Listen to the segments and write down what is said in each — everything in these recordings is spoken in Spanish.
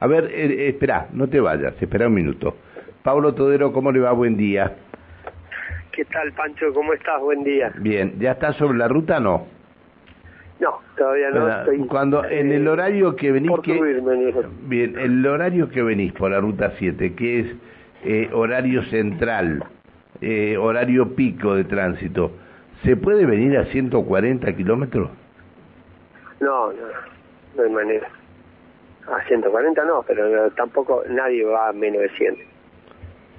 A ver, eh, espera, no te vayas, espera un minuto. Pablo Todero, ¿cómo le va? Buen día. ¿Qué tal, Pancho? ¿Cómo estás? Buen día. Bien, ¿ya estás sobre la ruta no? No, todavía no. ¿Verdad? Estoy, Cuando en el eh, horario que venís por que subirme, bien, el horario que venís por la ruta 7, que es eh, horario central, eh, horario pico de tránsito, ¿se puede venir a 140 kilómetros? No, no, no hay manera. A 140 no, pero tampoco nadie va a menos de 100.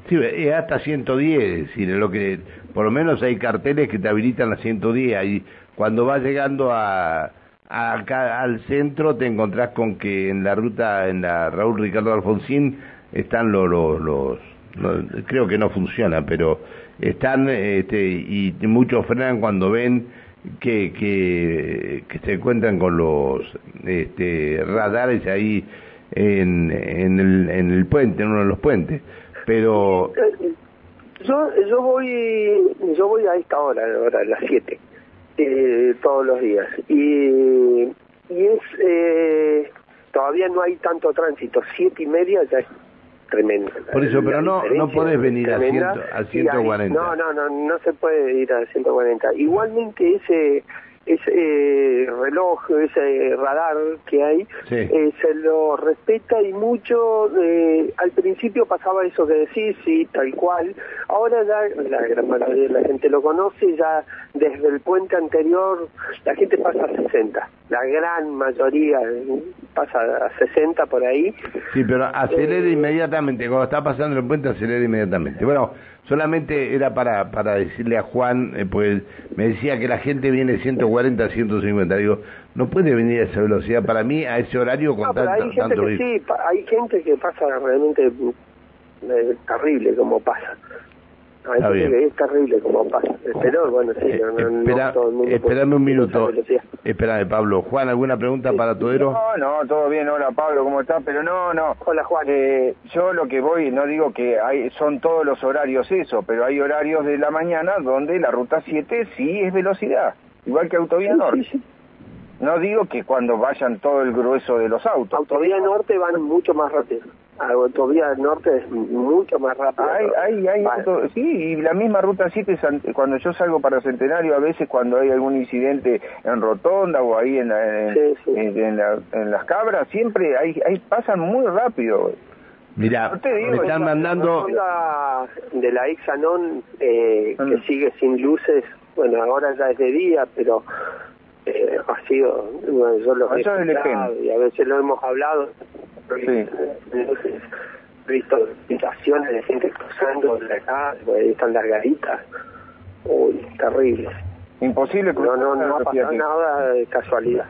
Sí, es hasta 110, es decir, lo que por lo menos hay carteles que te habilitan a 110 y cuando vas llegando a, acá al centro te encontrás con que en la ruta en la Raúl Ricardo Alfonsín están los los, los- no, creo que no funciona, pero están este, y muchos frenan cuando ven que, que, que se encuentran con los este, radares ahí en, en, el, en el puente, en uno de los puentes. Pero Yo, yo voy yo voy a esta hora, a las 7, eh, todos los días. Y, y es. Eh, todavía no hay tanto tránsito. Siete y media ya es tremendo. Por eso, pero no- no podés venir a tremenda. ciento- a Y ahí- 140. no, no, no, no se puede ir a 140. Igualmente ese ese eh, reloj, ese radar que hay, Sí. eh, se lo respeta y mucho, eh, al principio pasaba eso que decís, sí, tal cual, ahora ya la gran mayoría de la gente lo conoce, ya desde el puente anterior la gente pasa a 60, la gran mayoría pasa a 60 por ahí, sí, pero acelera Eh, inmediatamente, cuando está pasando el puente acelera inmediatamente. Bueno, solamente era para, para decirle a Juan, eh, pues me decía que la gente viene 140, 150, digo, no puede venir a esa velocidad para mí a ese horario con No, tanto, hay gente tanto que sí, hay gente que pasa realmente eh, terrible como pasa. Hay Está gente bien. que es terrible como pasa. Pero bueno, sí, Eh, no, no- no espera, todo el mundo esperame un minuto, espérame Pablo. Juan, ¿alguna pregunta para Todero? No, no, todo bien, hola Pablo, ¿cómo estás? Pero no, no. Hola Juan. Eh, yo lo que voy, no digo que hay, son todos los horarios eso, pero hay horarios de la mañana donde la ruta 7 sí es velocidad, igual que Autovía Sí, Norte. sí, sí. No digo que cuando vayan todo el grueso de los autos. Autovía Norte van mucho más rápido. Autovía Norte es mucho más rápido. Hay, hay, hay Vale. auto- sí, y la misma ruta 7, san- cuando yo salgo para Centenario, a veces cuando hay algún incidente en Rotonda o ahí en, la- en, Sí, sí. en- en la- en las cabras, siempre hay, hay pasan muy rápido. Mira, No te digo, me están esa- mandando... La de la Exanon eh, que Mm. sigue sin luces, bueno, ahora ya es de día, pero eh, ha sido, bueno, yo lo he es y a veces lo hemos hablado. Sí. Entonces, he visto situaciones de gente cruzando de acá, ahí están las garitas. Uy, terrible. Imposible No, no, no ha pasado nada de casualidad.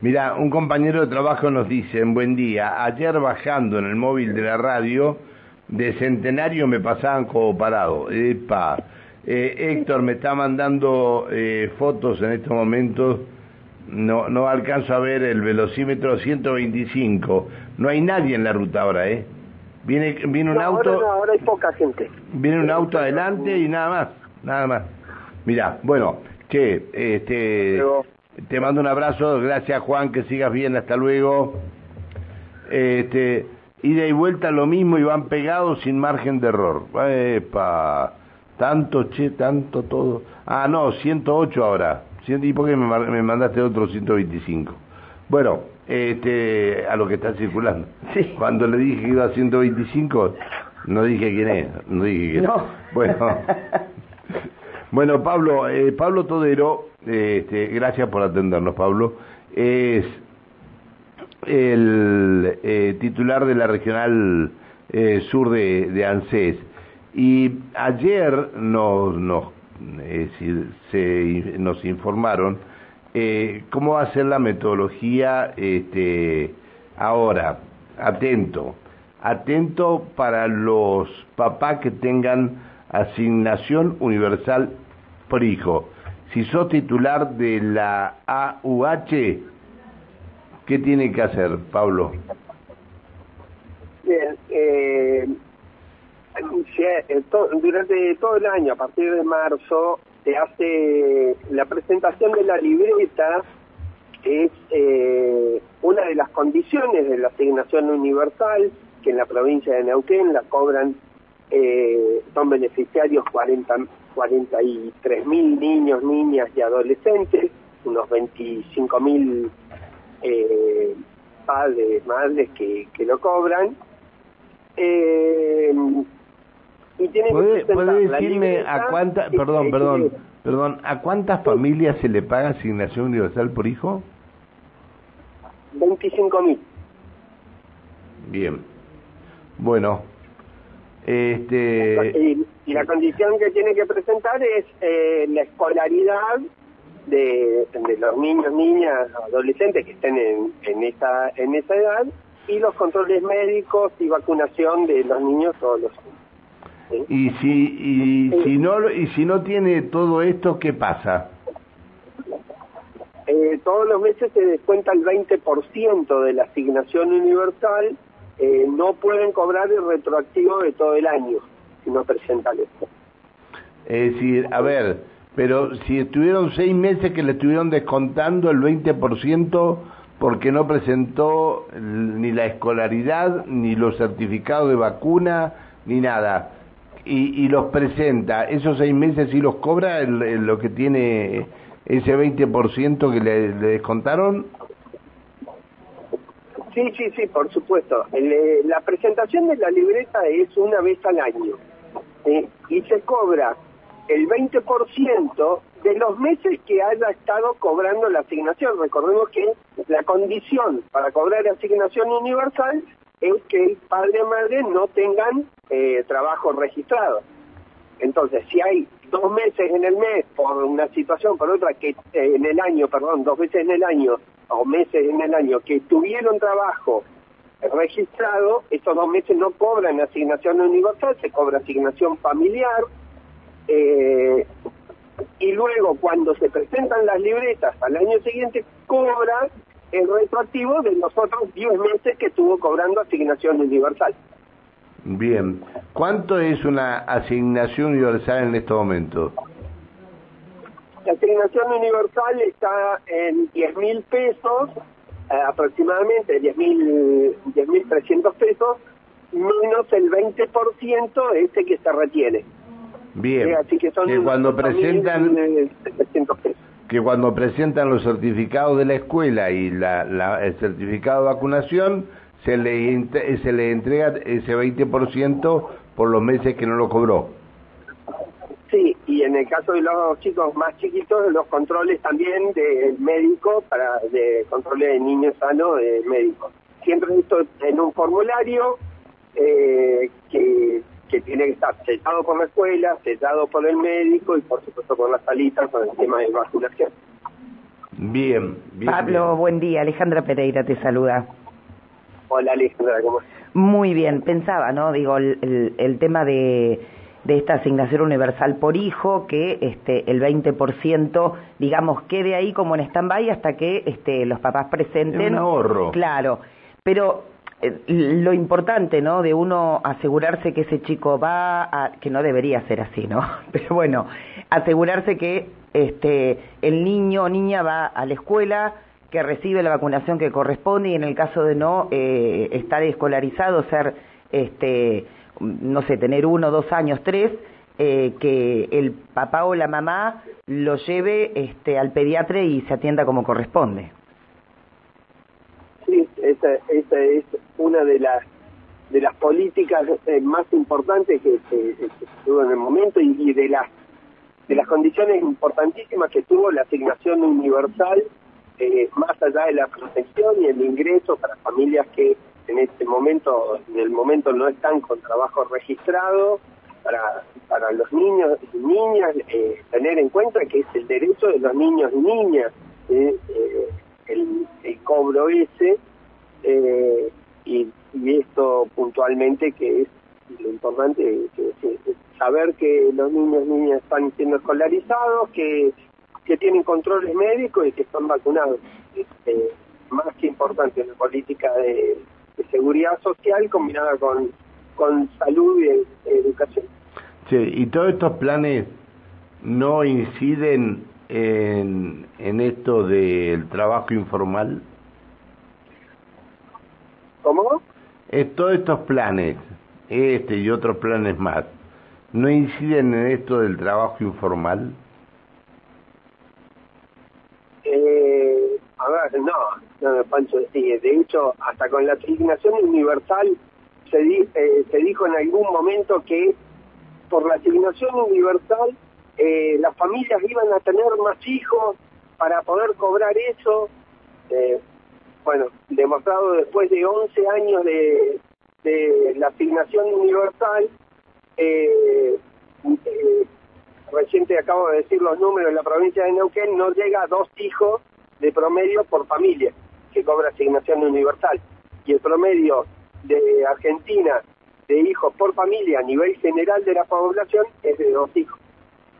Mira, un compañero de trabajo nos dice, en buen día, ayer bajando en el móvil de la radio, de Centenario me pasaban como parado. Epa. Eh, Héctor me está mandando eh, fotos en estos momentos, no, no alcanzo a ver el velocímetro 125. No hay nadie en la ruta ahora, ¿eh? Viene, viene un No, auto... ahora, no, ahora hay poca gente. Viene un auto adelante y nada más, nada más. Mira, bueno, che, este, te mando un abrazo, gracias Juan, que sigas bien, hasta luego. Este, ida y vuelta lo mismo y van pegados sin margen de error. Epa, tanto, che, tanto todo. Ah, no, 108 ahora. ¿Y por qué me, mandaste otro 125? Bueno, este, a lo que está circulando. Sí. Cuando le dije que iba a 125, no dije quién es, no dije quién es. No. Bueno, bueno Pablo, eh, Pablo Todero, eh, este, gracias por atendernos, Pablo, es el eh, titular de la regional eh, sur de, de ANSES. Y ayer nos, nos, eh, se, nos informaron eh, cómo va a ser la metodología este, ahora. Atento, atento para los papás que tengan asignación universal por hijo. Si sos titular de la AUH, ¿qué tiene que hacer, Pablo? Bien, eh, durante todo el año, a partir de marzo, se hace la presentación de la libreta es eh, una de las condiciones de la asignación universal, que en la provincia de Neuquén la cobran, eh, son beneficiarios 40, 43 mil niños, niñas y adolescentes, unos 25 mil eh, padres, madres que, que lo cobran. Eh, y tienen ¿Puede, que puede la decirme a cuántas, perdón, perdón, perdón, a cuántas familias se le paga asignación universal por hijo? 25 mil. Bien. Bueno, este, Y, y la condición que tiene que presentar es eh, la escolaridad de, de los niños, niñas, adolescentes que estén en, en, esa, en esa edad y los controles médicos y vacunación de los niños todos los años. ¿Sí? y si y si no y si no tiene todo esto, ¿qué pasa? Eh, todos los meses se descuenta el 20% de la asignación universal, eh, no pueden cobrar el retroactivo de todo el año si no presentan esto. Es decir, a ver, pero si estuvieron seis meses que le estuvieron descontando el 20% porque no presentó ni la escolaridad, ni los certificados de vacuna, ni nada, y, y los presenta, esos seis meses sí los cobra el- lo que tiene ese 20% que le, descontaron? Sí, sí, sí, por supuesto. Eh, la presentación de la libreta es una vez al año ¿sí? y se cobra el 20% de los meses que haya estado cobrando la asignación. Recordemos que la condición para cobrar asignación universal es que el padre y madre no tengan eh, trabajo registrado. Entonces, si hay dos meses en el mes por una situación, por otra, que eh, en el año, perdón, dos veces en el año o meses en el año que tuvieron trabajo registrado, estos dos meses no cobran asignación universal, se cobra asignación familiar. eh, y luego, cuando se presentan las libretas al año siguiente, cobra el retroactivo de los otros 10 meses que estuvo cobrando asignación universal. Bien. ¿Cuánto es una asignación universal en estos momentos? La asignación universal está en 10 mil pesos, eh, aproximadamente 10 mil 10.300 pesos, menos el 20% ese que se retiene. Bien. Eh, así que son que cuando presentan 700 pesos. Que cuando presentan los certificados de la escuela y la, la- el certificado de vacunación, se le, ent- se le entrega ese 20% por los meses que no lo cobró. Sí, y en el caso de los chicos más chiquitos, los controles también del médico, para de controles de niños sanos de médico. Siempre esto en un formulario eh, que, que tiene que estar sellado por la escuela, sellado por el médico y por supuesto por las salitas con el tema de vacunación. Bien, bien. Pablo, bien. buen día. Alejandra Pereira te saluda. Hola Alejandra, ¿cómo estás? Muy bien, pensaba, ¿no? Digo, el, el- el tema de, de esta asignación universal por hijo, que este el 20%, digamos, quede ahí como en stand-by hasta que este, los papás presenten. Es un ahorro. Claro, pero lo importante, ¿no? De uno asegurarse que ese chico va a, que no debería ser así, ¿no? Pero bueno, asegurarse que este el niño o niña va a la escuela, que recibe la vacunación que corresponde y en el caso de no eh, estar escolarizado, ser, este, no sé, tener uno, dos años, tres, eh, que el papá o la mamá lo lleve este, al pediatra y se atienda como corresponde. Sí, esa, esa es una de las de las políticas eh, más importantes que, que tuvo en el momento y, de las de las condiciones importantísimas que tuvo la asignación universal eh, más allá de la protección y el ingreso para familias que en este momento en el momento no están con trabajo registrado para para los niños y niñas eh, tener en cuenta que es el derecho de los niños y niñas el, cobro ese puntualmente que es lo importante que, saber que los niños y niñas están siendo escolarizados que que tienen controles médicos y que están vacunados es eh, más que importante una política de, de seguridad social combinada con con salud y e- educación Che, ¿Y todos estos planes no inciden en, en esto del trabajo informal? ¿Cómo? Es, todos estos planes, este y otros planes más, ¿no inciden en esto del trabajo informal? Eh, a ver, no, no, Pancho, de hecho, hasta con la asignación universal se, di, eh, se dijo en algún momento que por la asignación universal eh, las familias iban a tener más hijos para poder cobrar eso. Eh, bueno, demostrado después de 11 años de, de la asignación universal, eh, eh, reciente acabo de decir los números, en la provincia de Neuquén no llega a dos hijos de promedio por familia que cobra asignación universal. Y el promedio de Argentina de hijos por familia a nivel general de la población es de dos hijos.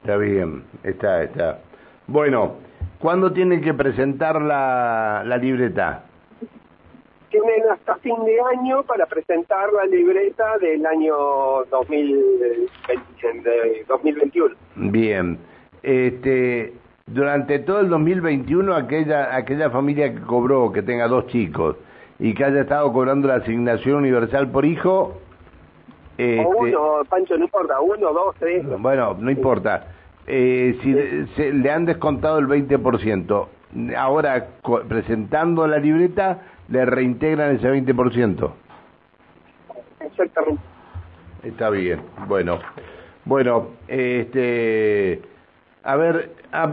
Está bien, está, está. Bueno, ¿cuándo tienen que presentar la libreta? Tienen hasta fin de año para presentar la libreta del año 2020, de 2021. Bien. Este, durante todo el 2021, aquella, aquella familia que cobró, que tenga dos chicos, y que haya estado cobrando la asignación universal por hijo... Este, o uno, Pancho, no importa, uno, dos, tres. Bueno, no importa. Eh, si se, le han descontado el 20%, ahora presentando la libreta le reintegran ese 20%. Exactamente. Está bien, bueno. Bueno, este... A ver,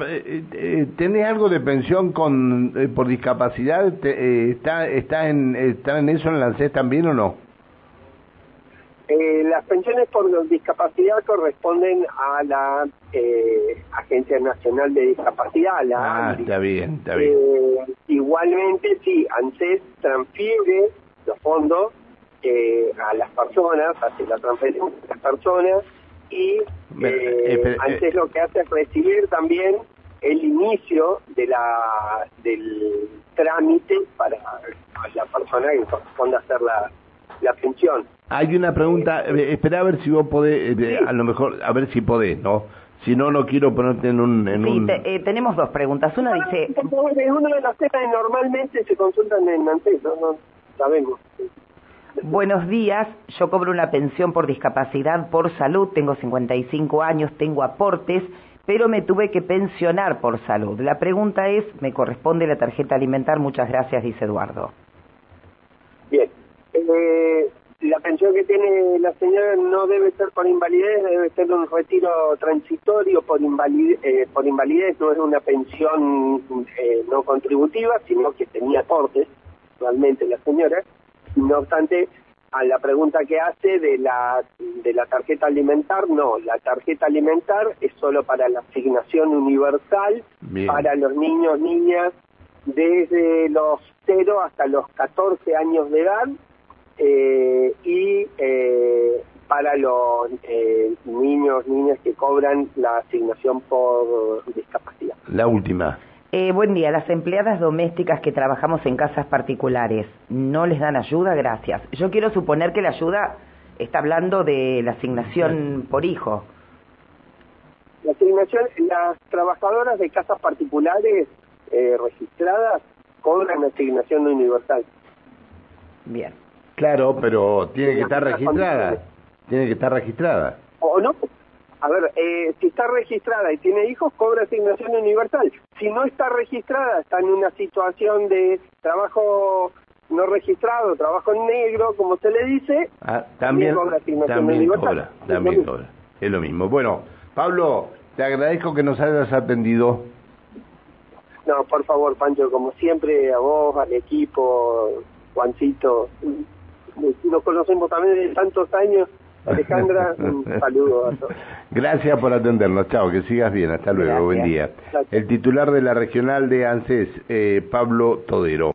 eh, eh, ¿tenés algo de pensión con eh, por discapacidad? ¿Está está en está en eso en la ANSES también o no? Eh, las pensiones por discapacidad corresponden a la eh, Agencia Nacional de Discapacidad, la Ah, está bien, está bien. Eh, igualmente, sí, ANSES transfiere los fondos eh, a las personas, hace la transferencia a las personas y eh, ANSES lo que hace es recibir también el inicio de la del trámite para la persona que corresponde hacer la, la pensión. Hay una pregunta, eh, espera a ver si vos podés, eh, a lo mejor, a ver si podés, ¿no? Si no, no quiero ponerte en un... En sí, un... Te, eh, tenemos dos preguntas. Una dice... Es uno de los temas que normalmente se consultan en ANSES, no, no sabemos. Buenos días, yo cobro una pensión por discapacidad por salud, tengo 55 años, tengo aportes, pero me tuve que pensionar por salud. La pregunta es, ¿me corresponde la tarjeta alimentar? Muchas gracias, dice Eduardo. Bien. Eh, la pensión que tiene la señora no debe ser por invalidez, debe ser un retiro transitorio por invalidez, eh, por invalidez no es una pensión eh, no contributiva, sino que tenía aportes, realmente la señora. No obstante, a la pregunta que hace de la, de la tarjeta alimentar, no, la tarjeta alimentar es solo para la asignación universal, Bien. para los niños, niñas, desde los 0 hasta los 14 años de edad, eh, y eh, para los eh, niños, niñas que cobran la asignación por discapacidad. La última. Eh, buen día, las empleadas domésticas que trabajamos en casas particulares, ¿no les dan ayuda? Gracias. Yo quiero suponer que la ayuda está hablando de la asignación por hijo. La asignación, las trabajadoras de casas particulares eh, registradas cobran asignación universal. Bien. Claro, pero tiene que estar registrada. Tiene que estar registrada. ¿O no? A ver, eh, si está registrada y tiene hijos, cobra asignación universal. Si no está registrada, está en una situación de trabajo no registrado, trabajo negro, como se le dice, Ah, también, cobra asignación también universal. cobra, también cobra. Es lo mismo. Bueno, Pablo, te agradezco que nos hayas atendido. No, por favor, Pancho, como siempre, a vos, al equipo, Juancito, nos conocemos también de tantos años. Alejandra, un saludo a todos. Gracias por atendernos. Chao, que sigas bien. Hasta luego. Gracias. Buen día. Gracias. El titular de la regional de ANSES, eh, Pablo Todero.